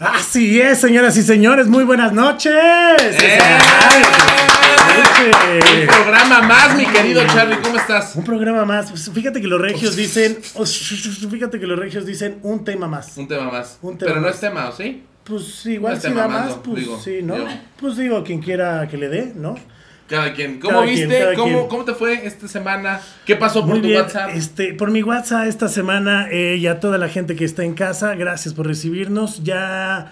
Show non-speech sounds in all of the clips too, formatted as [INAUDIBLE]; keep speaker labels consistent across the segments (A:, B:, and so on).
A: Así es, señoras y señores, muy buenas noches.
B: ¡Eh! Un programa más, mi querido Charlie, ¿cómo estás?
A: Un programa más. Pues fíjate que los regios dicen, oh, fíjate que los regios dicen un tema más.
B: Un tema más.
A: Un tema
B: Pero no
A: más.
B: es tema, ¿o sí?
A: Pues igual
B: No
A: si da más, pues
B: digo,
A: sí, ¿no?
B: yo.
A: Pues digo, quien quiera que le dé, ¿no?
B: Cada quien. ¿Cómo
A: Cada
B: viste? ¿Cómo,
A: quien.
B: ¿Cómo te fue esta semana? ¿Qué pasó por
A: Muy
B: tu
A: bien,
B: WhatsApp?
A: este, por mi WhatsApp esta semana eh, y a toda la gente que está en casa, gracias por recibirnos. Ya,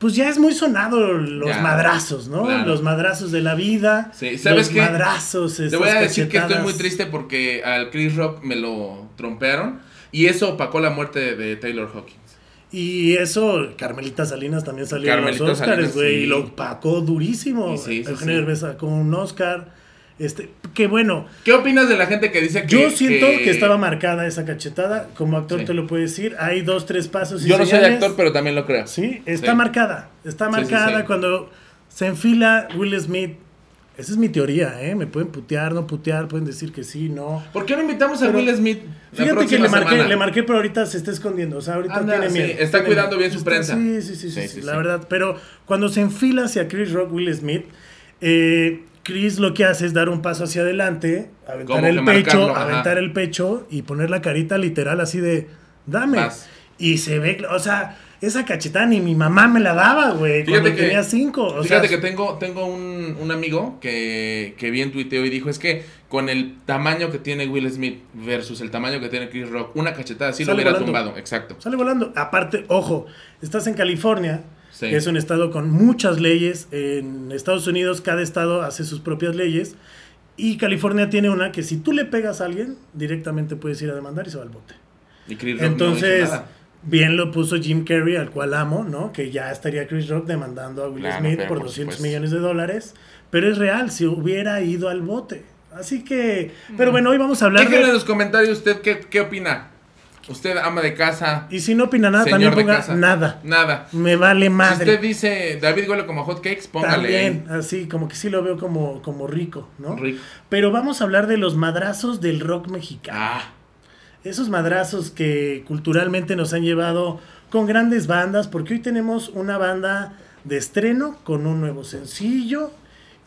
A: pues ya es muy sonado los
B: Ya,
A: madrazos, ¿no?
B: claro.
A: Los madrazos de la vida.
B: Sí, ¿sabes
A: los
B: qué?
A: madrazos.
B: Te voy a decir que estoy muy triste porque al Chris Rock me lo trompearon y eso opacó la muerte de Taylor Hawkins.
A: Y eso, Carmelita Salinas también salió
B: Carmelita
A: en los Oscars, güey,
B: sí.
A: y lo pacó durísimo.
B: Sí, sí,
A: Eugenio. Derbez sacó un Oscar. Este, que bueno,
B: ¿Qué opinas de la gente que dice que...
A: yo siento que... estaba marcada esa cachetada, como actor
B: Sí.
A: te lo puedo decir, hay dos, tres pasos y
B: Yo no soy actor, pero también lo creo.
A: Sí, está
B: Sí.
A: marcada, está marcada
B: sí.
A: cuando se enfila Will Smith. Esa es mi teoría, ¿eh? Me pueden putear, no putear, pueden decir que sí, no.
B: ¿Por qué no invitamos a Will Smith la
A: Fíjate que le marqué,
B: semana?
A: le marqué, pero ahorita se está escondiendo. O sea, ahorita
B: Anda,
A: tiene
B: sí,
A: miedo.
B: está
A: tiene
B: cuidando
A: miedo.
B: bien su prensa.
A: Sí, sí, sí, sí, la verdad. Pero cuando se enfila hacia Chris Rock, Will Smith, eh, Chris lo que hace es dar un paso hacia adelante, aventar el pecho,
B: marcarlo, ajá.
A: aventar el pecho y poner la carita literal así de, dame.
B: Vas.
A: Y se ve, o sea, esa cachetada ni mi mamá me la daba, güey,
B: Fíjate que-
A: tenía cinco. O
B: Fíjate
A: sea,
B: que tengo, tengo un, un amigo que, que vi en tuiteo y dijo, es que con el tamaño que tiene Will Smith versus el tamaño que tiene Chris Rock, una cachetada así lo hubiera
A: volando.
B: tumbado. Exacto.
A: Sale volando. Aparte, ojo, estás en California,
B: Sí.
A: que es un estado con muchas leyes. En Estados Unidos, cada estado hace sus propias leyes. Y California tiene una que si tú le pegas a alguien, directamente puedes ir a demandar y se va al bote.
B: Y Chris Rock no
A: Entonces,
B: hizo nada.
A: Bien lo puso Jim Carrey, al cual amo, ¿no? Que ya estaría Chris Rock demandando a Will
B: Claro,
A: Smith por
B: por
A: 200
B: supuesto.
A: millones de dólares. Pero es real, si hubiera ido al bote. Así que, pero bueno, hoy vamos a hablar
B: Déjenle en
A: de...
B: los comentarios usted qué, qué opina. Usted ama de casa.
A: Y si no opina nada,
B: señor
A: también
B: de
A: ponga
B: casa.
A: nada.
B: Nada.
A: Me vale
B: Si
A: madre.
B: usted dice David huele como hot cakes, póngale
A: También, así, como que sí lo veo como, como rico, ¿no?
B: Rico.
A: Pero vamos a hablar de los madrazos del rock mexicano.
B: Ah,
A: Esos madrazos que culturalmente nos han llevado con grandes bandas, porque hoy tenemos una banda de estreno con un nuevo sencillo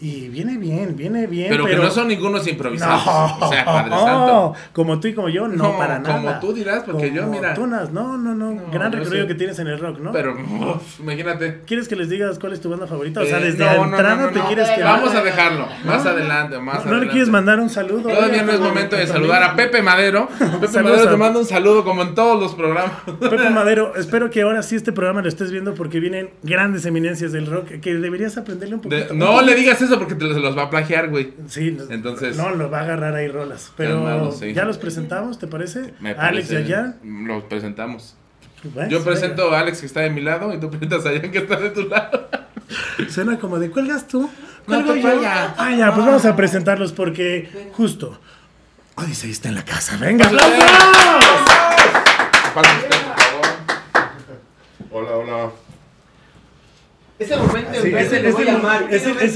A: y viene bien, viene bien.
B: pero,
A: Pero,
B: que no son ningunos improvisados.
A: No,
B: O sea, Padre Santo. [LAUGHS]
A: como tú y como yo, no,
B: No,
A: para nada.
B: como tú dirás, porque yo, mira.
A: tú nas- no, no, no,
B: No,
A: gran recorrido que tienes en el rock, ¿no?
B: Pero, uf, imagínate.
A: ¿Quieres que les digas cuál es tu banda favorita? O sea,
B: Eh,
A: desde
B: no,
A: la entrada te quieres que
B: Vamos a dejarlo. Más adelante, más
A: ¿No, ¿No
B: adelante.
A: le quieres mandar un saludo?
B: Todavía no es momento de saludar a Pepe Madero. [LAUGHS] Pepe Madero te manda un saludo como en todos los programas.
A: Pepe [LAUGHS] Madero, espero que ahora sí este programa lo estés viendo porque vienen grandes eminencias del rock que deberías aprenderle un poquito.
B: no le digas eso porque te los, los va a plagiar, güey.
A: Sí,
B: Entonces-
A: no, lo va a agarrar ahí rolas. Pero
B: sí.
A: ya los presentamos, ¿te parece?
B: Me
A: Alex y allá.
B: Los presentamos.
A: ¿Ves?
B: Yo presento a Alex que está de mi lado y tú presentas a Jan que está de tu lado. [LAUGHS]
A: Suena como de cuelgas tú.
B: No,
A: Cuelgo
B: tú
A: yo. Ah, ya, pues vamos a presentarlos porque justo. Odyssey está en la casa. ¡Venga, aplausos!
C: Hola, hola.
D: Es el momento
A: Sí,
D: en
A: es, es es es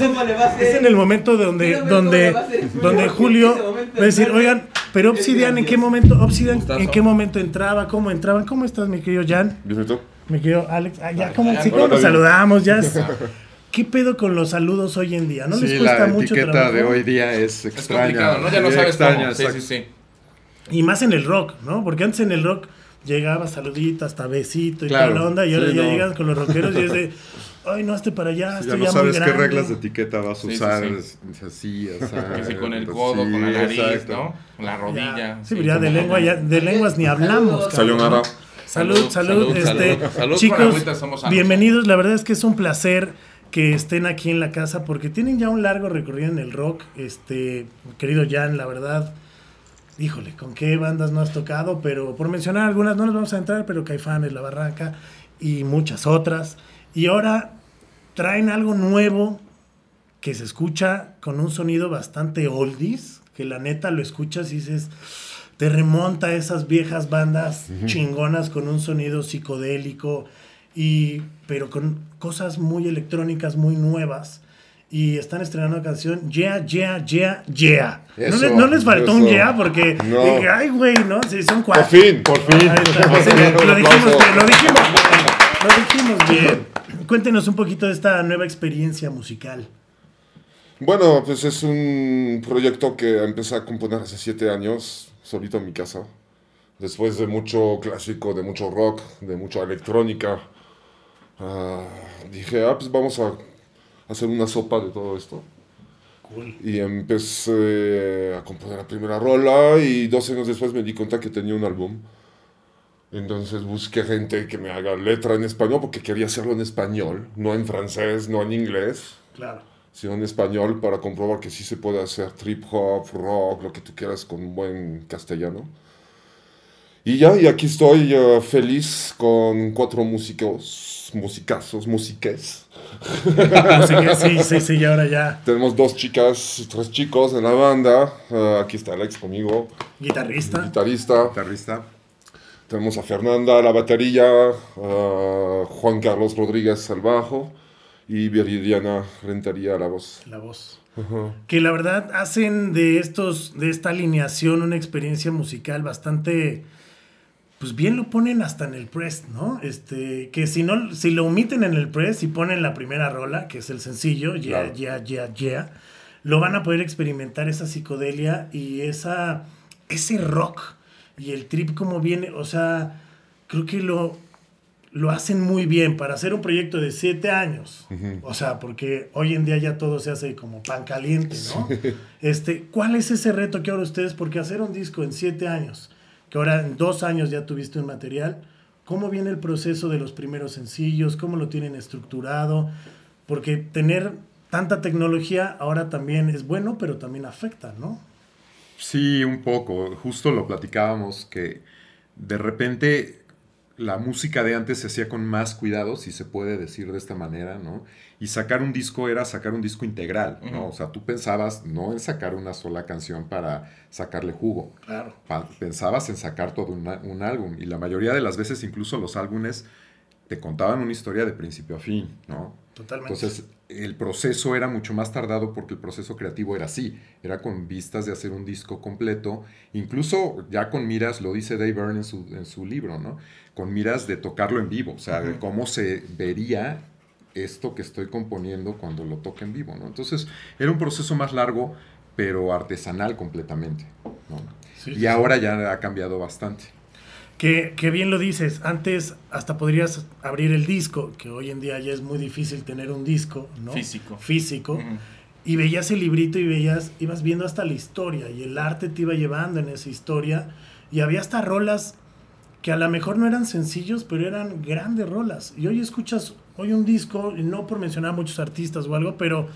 A: es en el momento donde, donde, donde Julio va a decir,
D: es
A: oigan, pero Obsidian, ¿en qué momento, Obsidian, en qué momento entraba? ¿Cómo entraban? ¿Cómo estás, mi querido Jan?
C: ¿Bien y tú?
A: Mi querido Alex. Ah, ya, ¿cómo,
B: Jan,
A: sí,
B: hola,
A: ¿cómo nos saludamos? Ya es- [LAUGHS] ¿Qué pedo con los saludos hoy en día? ¿No les
C: sí,
A: cuesta
C: la
A: mucho
C: etiqueta
A: trabajo?
C: de hoy día es
B: Es
C: extraña.
B: complicado, ¿no? Ya no sabes
C: extraña,
B: cómo. Sí, sí, sí.
A: Y más en el rock, ¿no? Porque antes en el rock llegaba saludito, hasta besito y
C: Claro,
A: toda la onda, y ahora
C: sí,
A: ya
C: no.
A: llegan con los rockeros y es de, [LAUGHS] ay, no, hazte para allá,
C: Sí,
A: estoy
C: ya no
A: muy
C: sabes qué reglas de etiqueta vas a
B: Sí, sí,
C: usar.
B: sí.
C: es- es así, o [LAUGHS] sea,
B: Que si con el
C: sí,
B: codo, con la nariz,
C: exacto.
B: ¿no? Con la rodilla.
A: Ya. Sí, pero ya de lengua, ya, de lenguas ni hablamos. Salud, salud,
B: Salud,
A: este,
B: salud.
A: Chicos,
B: somos
A: bienvenidos. La verdad es que es un placer que estén aquí en la casa porque tienen ya un largo recorrido en el rock. Este, querido Jan, la verdad, híjole, con qué bandas no has tocado, pero por mencionar algunas, no nos vamos a entrar, pero Caifanes, La Barranca y muchas otras. Y ahora traen algo nuevo que se escucha con un sonido bastante oldies, que la neta lo escuchas y dices, te remonta a esas viejas bandas chingonas con un sonido psicodélico, y, pero con cosas muy electrónicas, muy nuevas. Y están estrenando una canción, Yeah, Yeah, Yeah, Yeah. no,
C: Eso,
A: les, no les faltó un
C: eso.
A: Yeah porque,
C: No.
A: dije, ay, güey, ¿no? Sí, son
C: Por
A: cuatro.
C: fin, por fin.
A: Está. [LAUGHS]
C: Por fin,
A: lo
C: un
A: dijimos, lo dijimos. Lo dijimos bien. Cuéntenos un poquito de esta nueva experiencia musical.
C: Bueno, pues es un proyecto que empecé a componer hace siete años, solito en mi casa. Después de mucho clásico, de mucho rock, de mucha electrónica, ah, dije, ah, pues vamos a hacer una sopa de todo esto.
A: Cool.
C: Y empecé a componer la primera rola y dos años después me di cuenta que tenía un álbum. Entonces busqué gente que me haga letra en español porque quería hacerlo en español, no en francés, no en inglés,
A: Claro.
C: sino en español para comprobar que sí se puede hacer trip hop, rock, lo que tú quieras con un buen castellano. Y ya, y aquí estoy eh, feliz con cuatro músicos, musicazos, musiques. [LAUGHS]
A: Sí, sí, sí, y ahora ya.
C: Tenemos dos chicas y tres chicos en la banda. Eh, aquí está Alex conmigo,
A: Guitarrista.
C: guitarrista.
E: Guitarrista.
C: Tenemos a Fernanda a la batería, a Juan Carlos Rodríguez al bajo y Viridiana Rentería a la voz.
A: La voz. Que la verdad hacen de estos, de esta alineación una experiencia musical bastante. Pues bien lo ponen hasta en el press, ¿no? Este, que si no, si lo omiten en el press y ponen la primera rola, que es el sencillo, yeah,
C: Claro.
A: yeah, yeah, yeah, lo van a poder experimentar esa psicodelia y esa, ese rock y el trip como viene, o sea, creo que lo, lo hacen muy bien para hacer un proyecto de siete años. O sea, porque hoy en día ya todo se hace como pan caliente, ¿no? [LAUGHS] Este, ¿Cuál es ese reto que ahora ustedes? Porque hacer un disco en siete años, que ahora en dos años ya tuviste un material, ¿cómo viene el proceso de los primeros sencillos? ¿Cómo lo tienen estructurado? Porque tener tanta tecnología ahora también es bueno, pero también afecta, ¿no?
E: Sí, un poco. Justo lo platicábamos que de repente la música de antes se hacía con más cuidado, si se puede decir de esta manera, ¿no? Y sacar un disco era sacar un disco integral, ¿no? O sea, tú pensabas no en sacar una sola canción para sacarle jugo.
A: Claro.
E: Pensabas en sacar todo una- un álbum. Y la mayoría de las veces, incluso los álbumes, te contaban una historia de principio a fin, ¿no?
A: Totalmente.
E: Entonces, el proceso era mucho más tardado porque el proceso creativo era así, era con vistas de hacer un disco completo, incluso ya con miras, lo dice Dave Byrne en su, en su libro, ¿no? Con miras de tocarlo en vivo, o sea, de cómo se vería esto que estoy componiendo cuando lo toque en vivo, ¿no? Entonces, era un proceso más largo, pero artesanal completamente, ¿no?
A: Sí,
E: y
A: sí.
E: ahora ya ha cambiado bastante.
A: Que, que bien lo dices, antes hasta podrías abrir el disco, que hoy en día ya es muy difícil tener un disco, ¿no?
B: Físico.
A: Físico. Y veías el librito y veías, ibas viendo hasta la historia y el arte te iba llevando en esa historia. Y había hasta rolas que a lo mejor no eran sencillos, pero eran grandes rolas. Y hoy escuchas, hoy un disco, no por mencionar a muchos artistas o algo, pero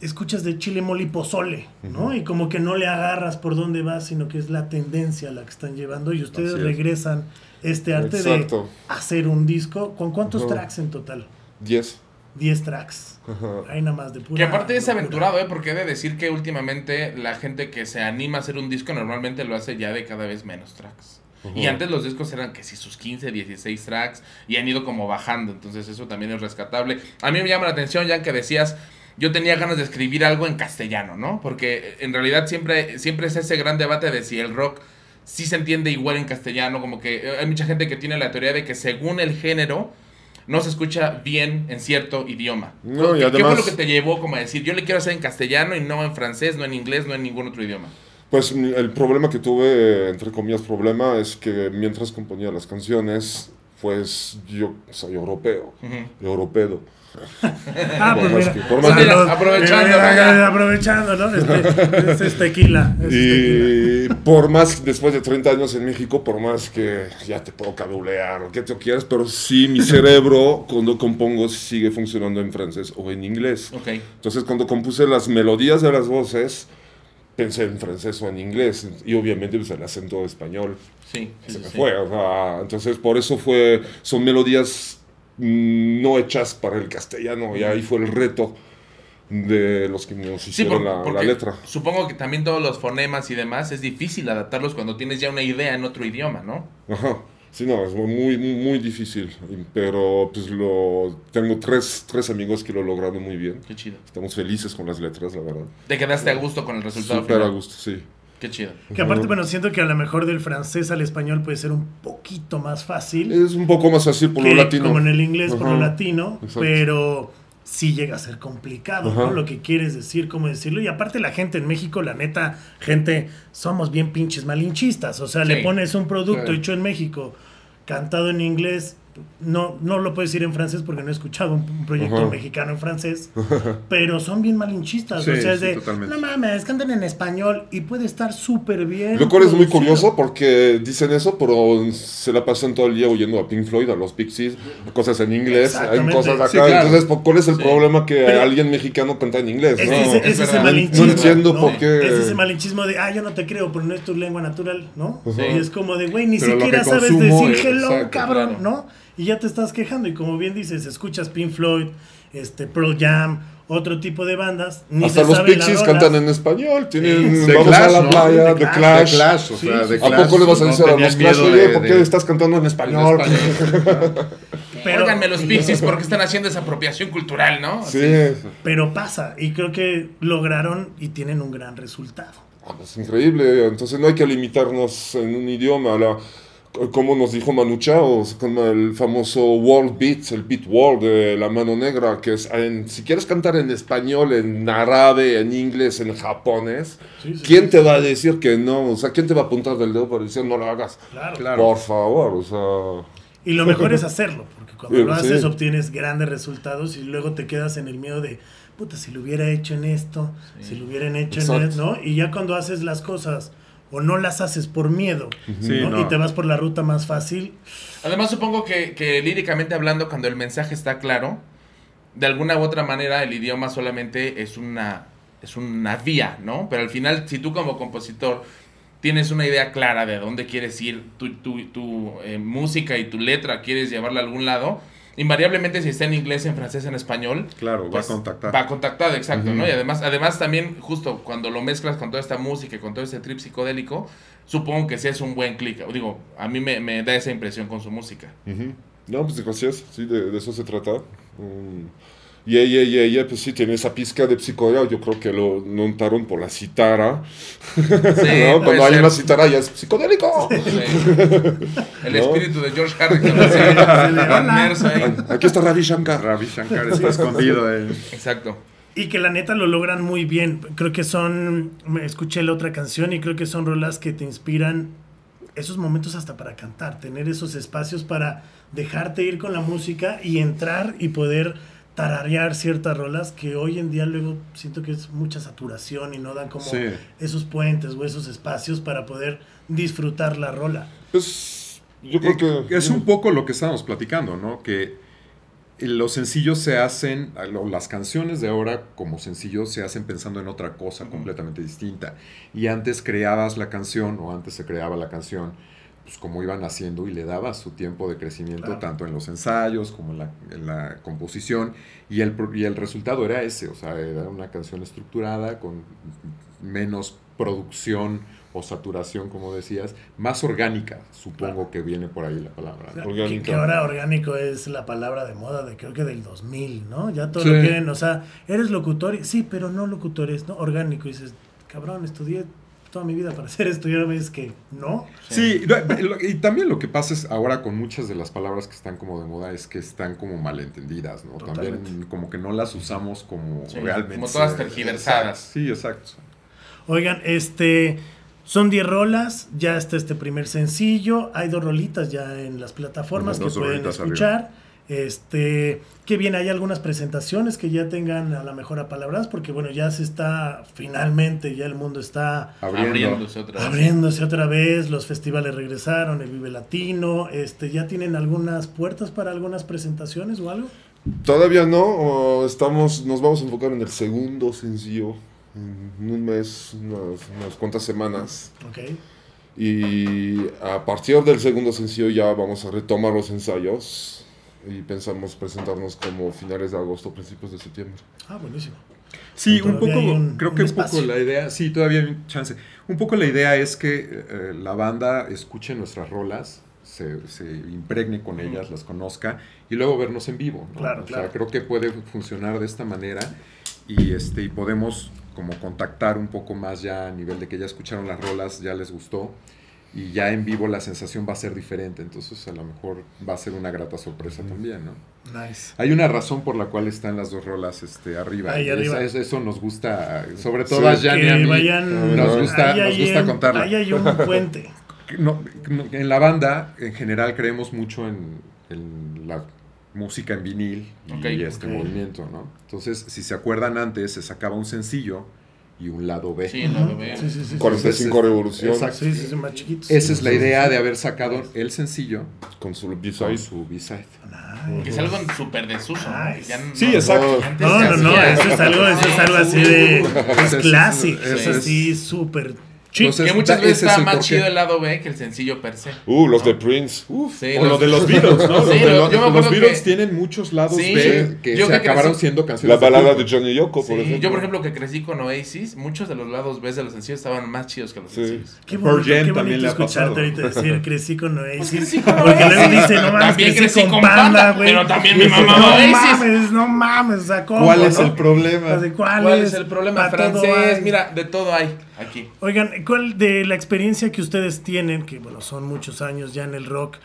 A: escuchas de Chile Mole y Pozole, ¿no? Y como que no le agarras por dónde vas, sino que es la tendencia la que están llevando y ustedes
E: Así es.
A: regresan este arte
C: Exacto.
A: de hacer un disco. ¿Con cuántos tracks en total?
C: 10.
A: 10 tracks.
C: Ajá.
A: Ahí nada más de pura
B: Que aparte es
A: locura.
B: aventurado, ¿eh? Porque he de decir que últimamente la gente que se anima a hacer un disco normalmente lo hace ya de cada vez menos tracks. Y antes los discos eran que si sus 15, 16 tracks y han ido como bajando, entonces eso también es rescatable. A mí me llama la atención ya que decías, yo tenía ganas de escribir algo en castellano, ¿no? Porque en realidad siempre, siempre es ese gran debate de si el rock sí se entiende igual en castellano, como que eh, hay mucha gente que tiene la teoría de que según el género no se escucha bien en cierto idioma.
C: No, y
B: ¿Qué, qué fue lo que te llevó como a decir, yo le quiero hacer en castellano y no en francés, no en inglés, no en ningún otro idioma?
C: Pues mi- el problema que tuve, entre comillas, problema, es que mientras componía las canciones, pues yo soy europeo, europeo.
A: Ah, pues
C: Por más
A: mira.
C: que- por más
B: que- aprovechando,
A: Mira, mira,
B: venga.
A: aprovechando, ¿no? Este, este es tequila. este es tequila.
C: Y por más, después de 30 años en México, por más que ya te puedo cabulear o que tú quieras, pero sí mi cerebro cuando compongo sigue funcionando en francés o en inglés.
B: Ok.
C: Entonces cuando compuse las melodías de las voces, pensé en francés o en inglés y obviamente pues, el acento español
B: Sí, sí,
C: se
B: sí,
C: me
B: sí.
C: fue. o sea, entonces por eso fue, son melodías no hechas para el castellano y ahí fue el reto de los que nos
B: Sí,
C: hicieron
B: por-
C: la, letra.
B: supongo que también todos los fonemas y demás es difícil adaptarlos cuando tienes ya una idea en otro idioma, ¿no?
C: Ajá. Sí, no, es muy, muy, muy difícil, pero pues lo tengo tres, tres amigos que lo lograron muy bien.
B: Qué chido.
C: Estamos felices con las letras, la verdad.
B: Te quedaste a gusto con el resultado
C: Súper a gusto, sí.
B: Qué chido.
A: Que aparte, bueno, siento que a lo mejor del francés al español puede ser un poquito más fácil.
C: Es un poco más fácil por
A: que
C: lo latino.
A: como en el inglés por lo latino,
C: Exacto.
A: pero sí llega a ser complicado,
C: Ajá.
A: ¿no? Lo que quieres decir, cómo decirlo. Y aparte la gente en México, la neta, gente, somos bien pinches malinchistas. O sea,
B: Sí.
A: le pones un producto
E: Sí.
A: hecho en México, cantado en inglés. No, no lo puedes decir en francés porque no he escuchado un, un proyecto
C: Ajá.
A: mexicano en francés, [LAUGHS] pero son bien malinchistas.
E: Sí,
A: o sea, es
E: sí,
A: de,
E: totalmente.
A: no mames, cantan en español y puede estar súper bien.
C: Lo cual es muy curioso porque dicen eso, pero se la pasan todo el día oyendo a Pink Floyd, a los Pixies, cosas en inglés, hay cosas acá.
E: Sí, claro.
C: Entonces, ¿por- ¿cuál es el
B: Sí.
C: problema que
A: Pero-
C: alguien mexicano canta en inglés?
A: Es,
C: no?
A: ese,
B: es
A: es ese malinchismo.
C: No entiendo por qué.
A: Es ese malinchismo de, ah, yo no te creo, pero no es tu lengua natural, ¿no? Y es como de, güey, ni
E: Pero
A: siquiera sabes decir
E: es-
A: hello,
E: exacto,
A: cabrón,
B: claro.
A: ¿no? Y ya te estás quejando. Y como bien dices, escuchas Pink Floyd, este, Pearl Jam, otro tipo de bandas. Ni
C: Hasta
A: se
C: los Pixies cantan en español, tienen
E: Sí.
C: Vamos a la
E: ¿no?
C: playa,
A: The Clash.
E: The Clash, o sea,
A: sí,
E: The.
C: ¿A poco le vas a
E: no
C: decir a
E: tenían
C: los Clash,
E: miedo
C: oye,
E: de-
C: ¿por qué
E: de-
C: estás cantando en
E: en
C: español?
E: español. [LAUGHS]
A: Pero,
B: Óiganme los Pixies porque están haciendo esa apropiación cultural, ¿no?
C: Sí.
A: pero pasa. Y creo que lograron y tienen un gran resultado.
C: Ah, Es increíble, entonces no hay que limitarnos en un idioma. La, como nos dijo Manu Chao, con el famoso World Beat, el Beat World de la mano negra, que es, en- si quieres cantar en español, en árabe, en inglés, en japonés,
A: Sí, sí,
C: ¿quién
A: sí.
C: te va a decir que no? O sea, ¿quién te va a apuntar del dedo para decir no lo hagas?
A: Claro.
E: Claro.
C: Por favor, o sea...
A: Y lo mejor es hacerlo, porque cuando lo haces
C: sí.
A: obtienes grandes resultados y luego te quedas en el miedo de, puta, si lo hubiera hecho en esto, si lo hubieran hecho en esto, ¿no? Y ya cuando haces las cosas o no las haces por miedo,
E: Sí,
A: ¿no?
E: no.
A: Y te vas por la ruta más fácil,
B: Además, supongo que, que líricamente hablando, cuando el mensaje está claro, de alguna u otra manera el idioma solamente es una, es una vía, ¿no? Pero al final, si tú como compositor tienes una idea clara de dónde quieres ir, tu, tu, tu, eh, música y tu letra quieres llevarla a algún lado, invariablemente si está en inglés, en francés, en español,
E: Claro,
B: pues,
E: va a contactar.
B: Va contactado, exacto. ¿no? Y además, además también, justo cuando lo mezclas con toda esta música y con todo este trip psicodélico, supongo que sí es un buen clic. Digo, a mí me, me da esa impresión con su música.
C: No, pues gracias, sí, de, de eso se trata. Um, y ella, y ella, pues sí, tiene esa pizca de psicodelia, yo creo que lo notaron por la citara.
B: Sí, [LAUGHS]
C: Cuando hay
B: ser.
C: una citara ya es psicodélico.
B: Sí. El
C: ¿No?
B: espíritu de George Harrison. [LAUGHS]
C: Aquí está Ravi Shankar.
E: Ravi Shankar está escondido. en-
B: Exacto.
A: y que la neta lo logran muy bien. Creo que son, me escuché la otra canción y creo que son rolas que te inspiran esos momentos hasta para cantar, tener esos espacios para dejarte ir con la música y entrar y poder tararear ciertas rolas que hoy en día luego siento que es mucha saturación y no dan como
E: Sí.
A: esos puentes o esos espacios para poder disfrutar la rola.
C: Pues yo creo que...
E: Es un poco lo que estábamos platicando, ¿no? Que los sencillos se hacen, las canciones de ahora como sencillos se hacen pensando en otra cosa completamente distinta. Y antes creabas la canción, o antes se creaba la canción, pues como iban haciendo y le dabas su tiempo de crecimiento,
A: Claro.
E: tanto en los ensayos como en la, en la composición, y el, pro- y el resultado era ese, o sea, era una canción estructurada con menos producción o saturación, como decías, más orgánica, supongo que viene por ahí la palabra.
A: que ahora orgánico es la palabra de moda de creo que del 2000, ¿no? Ya todo
E: Sí.
A: lo quieren, o sea, eres locutor, y- sí, pero no locutores, ¿no? Orgánico. Y dices, cabrón, estudié toda mi vida para hacer esto y ahora me dices que no.
E: Sí, y también lo que pasa es ahora con muchas de las palabras que están como de moda es que están como malentendidas, ¿no? También como que no las usamos como
B: Sí,
E: realmente.
B: como todas tergiversadas.
E: Sí, exacto.
A: Oigan, este, son 10 rolas, ya está este primer sencillo, hay dos rolitas ya en las plataformas que pueden escuchar. Este, que bien, hay algunas presentaciones que ya tengan a la mejor a palabras, porque bueno, ya se está, finalmente, ya el mundo está
E: Abriendo.
B: Abriéndose otra vez.
A: abriéndose otra vez, los festivales regresaron, el Vive Latino, este, ¿ya tienen algunas puertas para algunas presentaciones o algo?
C: Todavía no, o estamos, nos vamos a enfocar en el segundo sencillo, en un mes, unas, unas cuantas semanas.
A: Ok,
C: Y a partir del segundo sencillo ya vamos a retomar los ensayos y pensamos presentarnos como finales de agosto, principios de septiembre.
A: ah, buenísimo.
E: Sí, un poco,
A: un-
E: creo que un poco la idea, sí, todavía hay un chance. Un poco la idea es que eh, la banda escuche nuestras rolas, se, se impregne con ellas, las conozca y luego vernos en vivo. ¿no?
A: Claro,
E: o
A: claro.
E: sea, creo que puede funcionar de esta manera y, este, y podemos como contactar un poco más ya a nivel de que ya escucharon las rolas, ya les gustó y ya en vivo la sensación va a ser diferente, entonces a lo mejor va a ser una grata sorpresa también, ¿no?
A: Nice.
E: Hay una razón por la cual están las dos rolas este, arriba.
A: Ahí arriba.
E: eso nos gusta, sobre todo
C: Sí.
E: a Jan y a
A: Que
E: mí,
A: vayan.
E: nos gusta, nos
A: hay
E: gusta contarla.
A: Ahí hay un [LAUGHS] puente.
E: No, no, en la banda, en general, creemos mucho en, en la música en vinil y este movimiento, ¿no? Entonces, si se acuerdan antes, se sacaba un sencillo y un lado B.
B: Sí, lo veo.
A: Sí, sí, sí. sí.
C: 45 revolución
E: Exacto.
A: Sí, sí, sí, más chiquitos.
E: Esa es la idea de haber sacado el sencillo
C: con su
E: con
C: B-side.
E: su B-side.
B: Que es algo súper desuso.
E: Sí, exacto.
A: No, no, no, eso es algo, eso es algo así de. Es
E: Es-
A: clásico,
E: es-
A: así súper
E: Entonces,
B: Que muchas veces está más chido el lado B que el sencillo per se.
C: Uh, los de Prince. Uf.
B: Sí,
E: O lo [LAUGHS]
B: los-
E: de los Beatles, ¿no?
B: Sí,
E: Los de
B: lo-
E: los,
B: yo me
E: los Beatles
B: que-
E: tienen muchos lados
B: Sí,
E: B que
B: yo
E: se
B: que
E: acabaron
B: crecí-
E: siendo
C: La
E: canciones.
C: balada
E: culto.
C: de Johnny Yoko, por ejemplo.
B: yo, por ejemplo, que crecí con Oasis, muchos de los lados B de los sencillos estaban más chidos que los
C: Sí.
B: sencillos.
A: Qué bonito,
E: Jam
A: qué
E: también
A: bonito escucharte ahorita [LAUGHS] decir crecí con Oasis.
B: crecí con
A: porque luego
B: Oasis.
A: dice, no mames,
B: También
A: crecí, con Panda, güey.
B: pero también me
A: Dice,
B: mamaba
A: No
B: Oasis.
A: mames, no mames, o sea, ¿cómo,
E: ¿Cuál es
A: no?
E: el problema?
A: ¿Cuál,
B: ¿Cuál es el problema? Francés, mira, de todo hay
A: Oigan, ¿cuál de la experiencia que ustedes tienen, que bueno, son muchos años ya en el rock,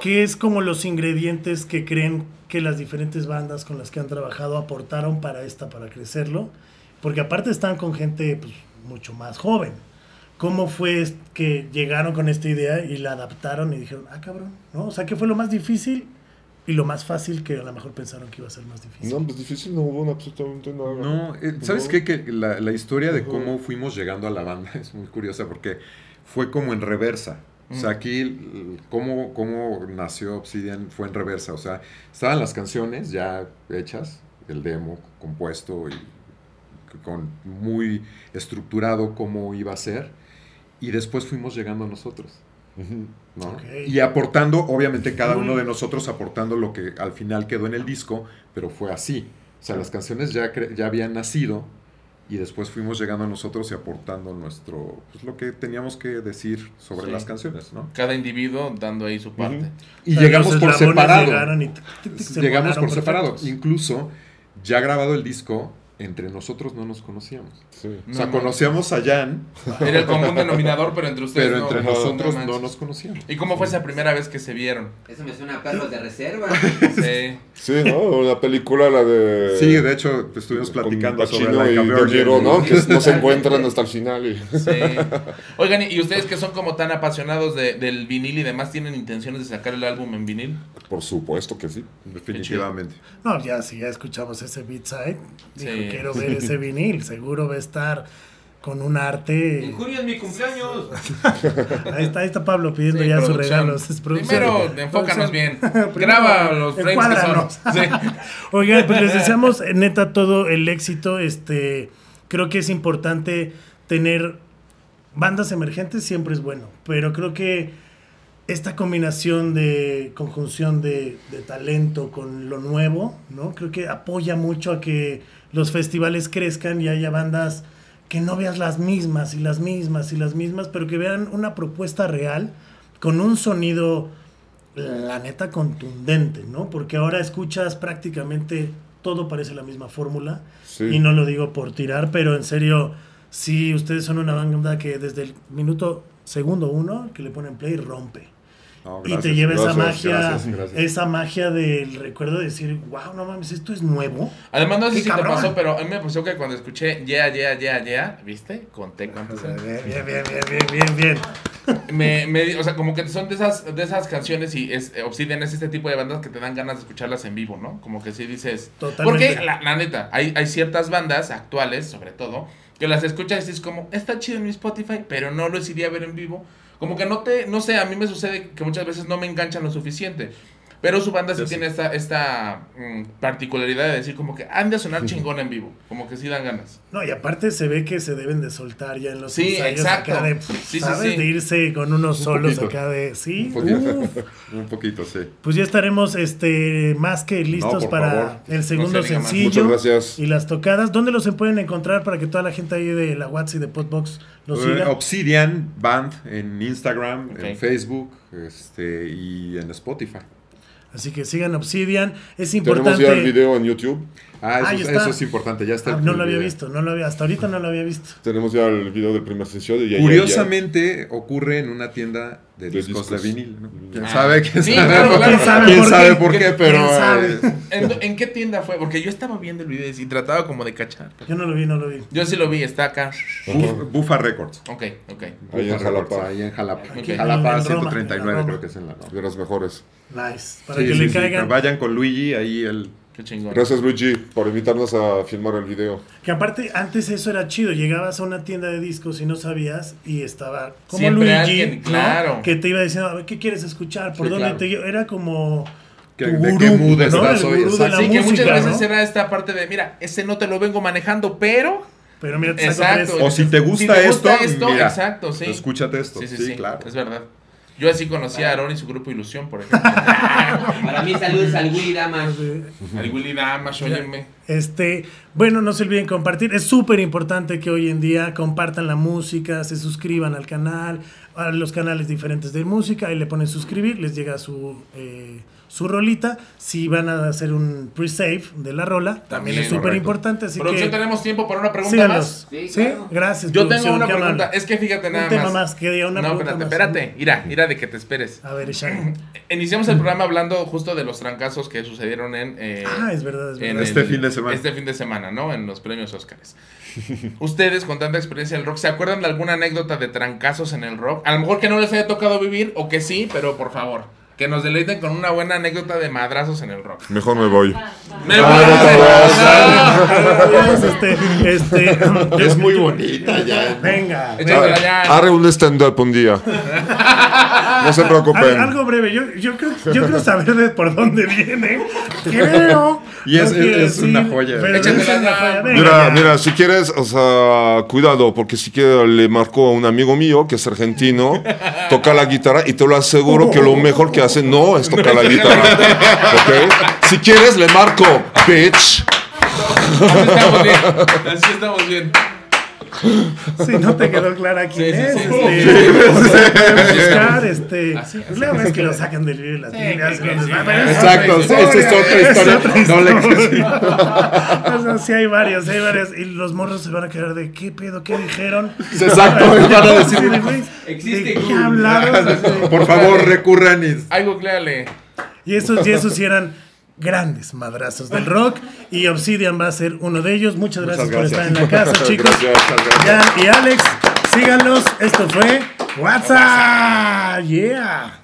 A: qué es como los ingredientes que creen que las diferentes bandas con las que han trabajado aportaron para esta, para crecerlo? Porque aparte están con gente pues, mucho más joven. ¿Cómo fue que llegaron con esta idea y la adaptaron y dijeron, ah, cabrón, ¿no? O sea, ¿qué fue lo más difícil y lo más fácil que a lo mejor pensaron que iba a ser más difícil?
C: No, pues difícil no hubo absolutamente nada.
E: No, eh, ¿sabes
C: No.
E: qué? Que la, la historia de cómo fuimos llegando a la banda [LAUGHS] es muy curiosa porque fue como en reversa. O sea, aquí l- cómo, cómo nació Obsidian fue en reversa. O sea, estaban las canciones ya hechas, el demo compuesto y con muy estructurado cómo iba a ser. Y después fuimos llegando nosotros. Y aportando, obviamente cada uno de nosotros aportando lo que al final quedó en el disco, pero fue así. O sea, las canciones ya, ya habían nacido y después fuimos llegando nosotros y aportando nuestro, pues lo que teníamos que decir sobre
B: Sí.
E: las canciones, ¿no?
B: Cada individuo dando ahí su parte.
E: Y
A: O sea,
E: llegamos por separado.
A: y se
E: Llegamos por
A: embolaron
E: separado. Incluso, ya grabado el disco, entre nosotros no nos conocíamos.
C: Sí.
E: O sea,
B: No,
E: conocíamos a Jan,
B: Era el común denominador, pero entre ustedes
E: pero
B: no.
E: entre nosotros
B: no
E: nos conocíamos.
B: ¿Y cómo fue esa primera vez que se vieron?
D: Eso me suena a perros de reserva. [LAUGHS]
B: Sí.
C: Sí, ¿no? La película, la de...
E: Sí, de hecho, estuvimos platicando sobre
C: Pacino
E: Like a
C: y De. Niro, ¿no? Que [LAUGHS] no se encuentran hasta el final. Y...
B: Sí. Oigan, ¿y ustedes que son como tan apasionados de- del vinil y demás, tienen intenciones de sacar el álbum en vinil?
C: Por supuesto que sí.
E: Definitivamente.
A: No, ya si ya escuchamos ese beat side, dijo, Quiero ver ese vinil, seguro va a estar con un arte.
D: En junio es mi cumpleaños.
A: Ahí está, ahí está Pablo pidiendo
B: Sí,
A: ya sus regalos. Es.
B: Primero, enfócanos bien. [LAUGHS] Graba los frames que. Sí. [LAUGHS]
A: Oigan, pues les deseamos eh, neta todo el éxito. Este, creo que es importante tener bandas emergentes, siempre es bueno, pero creo que esta combinación de conjunción de, de talento con lo nuevo, ¿no? Creo que apoya mucho a que los festivales crezcan y haya bandas que no veas las mismas y las mismas y las mismas, pero que vean una propuesta real con un sonido, la neta, contundente, ¿no? Porque ahora escuchas prácticamente todo parece la misma fórmula.
C: Sí.
A: Y no lo digo por tirar, pero en serio, si ustedes son una banda que desde el minuto segundo uno que le ponen play rompe.
E: No,
A: y te
E: gracias,
A: lleva esa
C: gracias,
A: magia,
E: gracias, gracias.
A: esa magia del recuerdo de decir, wow, no mames, esto es nuevo.
B: Además, no sé
A: ¡Qué
B: si te
A: cabrón!
B: pasó, pero a mí me pasó que cuando escuché Yeah, Yeah, Yeah, Yeah, ¿viste? Conté cuántos eran.
A: Bien, bien, bien, bien, bien, bien, [LAUGHS]
B: me, me- o sea, como que son de esas, de esas canciones y es, Obsidian es este tipo de bandas que te dan ganas de escucharlas en vivo, ¿no? Como que sí dices...
A: Totalmente.
B: Porque, la, la neta, hay, hay ciertas bandas actuales, sobre todo, que las escuchas y dices como, está chido en mi Spotify, pero no lo iría a ver en vivo. Como que no te, no sé, a mí me sucede que muchas veces no me enganchan lo suficiente. Pero su banda sí tiene esta, esta mm, particularidad de decir como que han de sonar chingón en vivo. Como que sí dan ganas.
A: No, y aparte se ve que se deben de soltar ya en los
B: Sí,
A: ensayos
B: exacto.
A: acá de,
B: Sí, sí,
A: ¿sabes?
B: sí.
A: De irse con unos solos
E: poquito.
A: acá de, sí,
E: Un poquito.
A: uf. [LAUGHS]
E: Un poquito, sí.
A: Pues ya estaremos este, más que listos para
E: favor.
A: el segundo
B: se
A: sencillo.
C: Muchas gracias.
A: Y las tocadas, ¿dónde los se pueden encontrar para que toda la gente ahí de la WhatsApp y de Podbox los
E: Eh,
A: siga?
E: Obsidian Band en Instagram, en Facebook este, y en Spotify.
A: Así que sigan Obsidian. Es
C: Tenemos
A: importante.
C: ya el video en YouTube.
E: Ah, eso,
A: Ahí
E: es-
A: está.
E: eso es importante, ya está.
A: Ah, no lo había
E: video.
A: visto, no lo había, hasta ahorita no lo había visto.
C: Tenemos ya el video del primer sesión. Y ya- ya-
E: Curiosamente ocurre en una tienda de,
C: De
E: discos, de
C: discos.
E: vinil. ¿no? ¿Quién
B: Ah.
E: sabe? ¿Quién
B: Sí,
E: sabe?
B: claro, claro.
A: ¿Quién sabe
E: ¿Quién
A: por
E: sabe
A: qué?
E: por qué?
A: ¿Quién
E: Pero
A: sabe? [LAUGHS]
B: ¿En, en qué tienda fue? Porque yo estaba viendo el video y trataba como de cachar.
A: Yo no lo vi, no lo vi.
B: Yo sí lo vi, está acá.
E: Buf- Bufa Records.
B: Ok, ok.
C: Ahí en Jalapa.
E: Ahí en Jalapa.
B: En
E: Jalapa
A: Roma,
E: 139
A: en Roma.
E: creo que es en la.
C: De las mejores.
A: Nice. Para
E: Sí,
A: que
E: sí,
A: le
E: sí,
A: caigan.
E: Vayan con Luigi, ahí el...
B: Qué chingón.
C: Gracias, Luigi, por invitarnos a filmar el video.
A: Que aparte, antes eso era chido. Llegabas a una tienda de discos y no sabías y estaba como
B: Siempre
A: Luigi,
B: alguien,
A: ¿no?
B: claro.
A: que te iba diciendo, a ver, ¿qué quieres escuchar? ¿Por
E: Sí,
A: dónde
E: claro.
A: te llevo? Era como
E: ¿Qué-
A: tu
E: de
A: gurú,
E: qué mood
A: ¿no?
E: estás
A: El
E: hoy?
B: que muchas veces
A: ¿no?
B: era esta parte de, mira, ese no te lo vengo manejando, pero...
A: Pero mira, te
B: Exacto.
E: O si te gusta,
B: Si te gusta
E: esto,
B: esto,
E: mira,
B: exacto, sí.
E: escúchate esto.
B: Sí, sí, sí,
E: claro.
B: es verdad. Yo así conocí a Aaron y su grupo Ilusión, por ejemplo. [LAUGHS]
D: Para mí, saludos al Willy Damas.
B: Al Willy Damas, óyeme.
A: Este, bueno, no se olviden compartir. Es súper importante que hoy en día compartan la música, se suscriban al canal, a los canales diferentes de música, ahí le ponen suscribir, les llega su, eh, su rolita. Si van a hacer un pre-save de la rola, también,
B: También,
A: es súper importante. Así
B: Producción,
A: que
B: tenemos tiempo para una pregunta
A: síganos.
B: más.
D: Sí,
A: Sí, gracias.
B: Yo tengo una pregunta.
A: amable.
B: Es que fíjate nada
A: Un tema
B: más.
A: más, que una
B: no,
A: pregunta
B: espérate,
A: más.
B: espérate. Mira, mira de que te esperes.
A: A ver, Shaggy. [LAUGHS]
B: Iniciamos el programa hablando justo de los trancazos que sucedieron en... eh,
A: Ah, es verdad, es
B: en
A: verdad.
E: Este
B: el-
E: fin de semana.
B: Este fin de semana, ¿no? En los premios Óscares. [LAUGHS] Ustedes, con tanta experiencia en el rock, ¿se acuerdan de alguna anécdota de trancazos en el rock? A lo mejor que no les haya tocado vivir, o que sí, pero por favor, que nos deleiten con una buena anécdota de madrazos en el rock.
C: Mejor me voy.
B: ¡Me
A: Adiós, [LAUGHS] este, este,
E: Es muy bonita ya.
A: Venga.
B: Échatela ya.
C: Haré un stand-up un día. [LAUGHS] No se
A: Al-
C: preocupen.
A: algo breve, yo, yo, creo, yo quiero saber de por dónde viene. Creo.
E: Y es-
A: no quiero
E: es una joya.
A: es una
B: ya.
A: joya. Venga,
C: Mira,
A: ya.
C: mira, si quieres, o sea, cuidado, porque si quieres le marcó a un amigo mío que es argentino, toca la guitarra y te lo aseguro que lo mejor que hace no es tocar la guitarra. ¿Ok? Si quieres le marco, bitch.
B: Así estamos bien. Así estamos bien. [LAUGHS]
A: Si no te quedó clara quién
B: Sí,
A: es,
B: sí,
A: este, buscar, este,
B: Así, así,
A: pues la verdad es que lo sacan del libro de las es
E: Exacto, esa es otra historia. [LAUGHS] No le-. [LAUGHS]
A: O sea, sí hay varios, hay varios, y los morros se van a quedar de, ¿qué pedo? ¿Qué dijeron?
E: Exacto, van a decir,
D: Existe
A: ¿De qué hablaron?
E: Por favor, recurran y...
B: Ay, googleale.
A: Y esos, y esos sí eran grandes madrazos del rock. Y Obsidian va a ser uno de ellos. Muchas gracias,
E: Muchas
A: por estar en la casa, chicos.
C: Gracias.
A: Jan y Alex, síganlos. Esto fue WhatsApp. Yeah.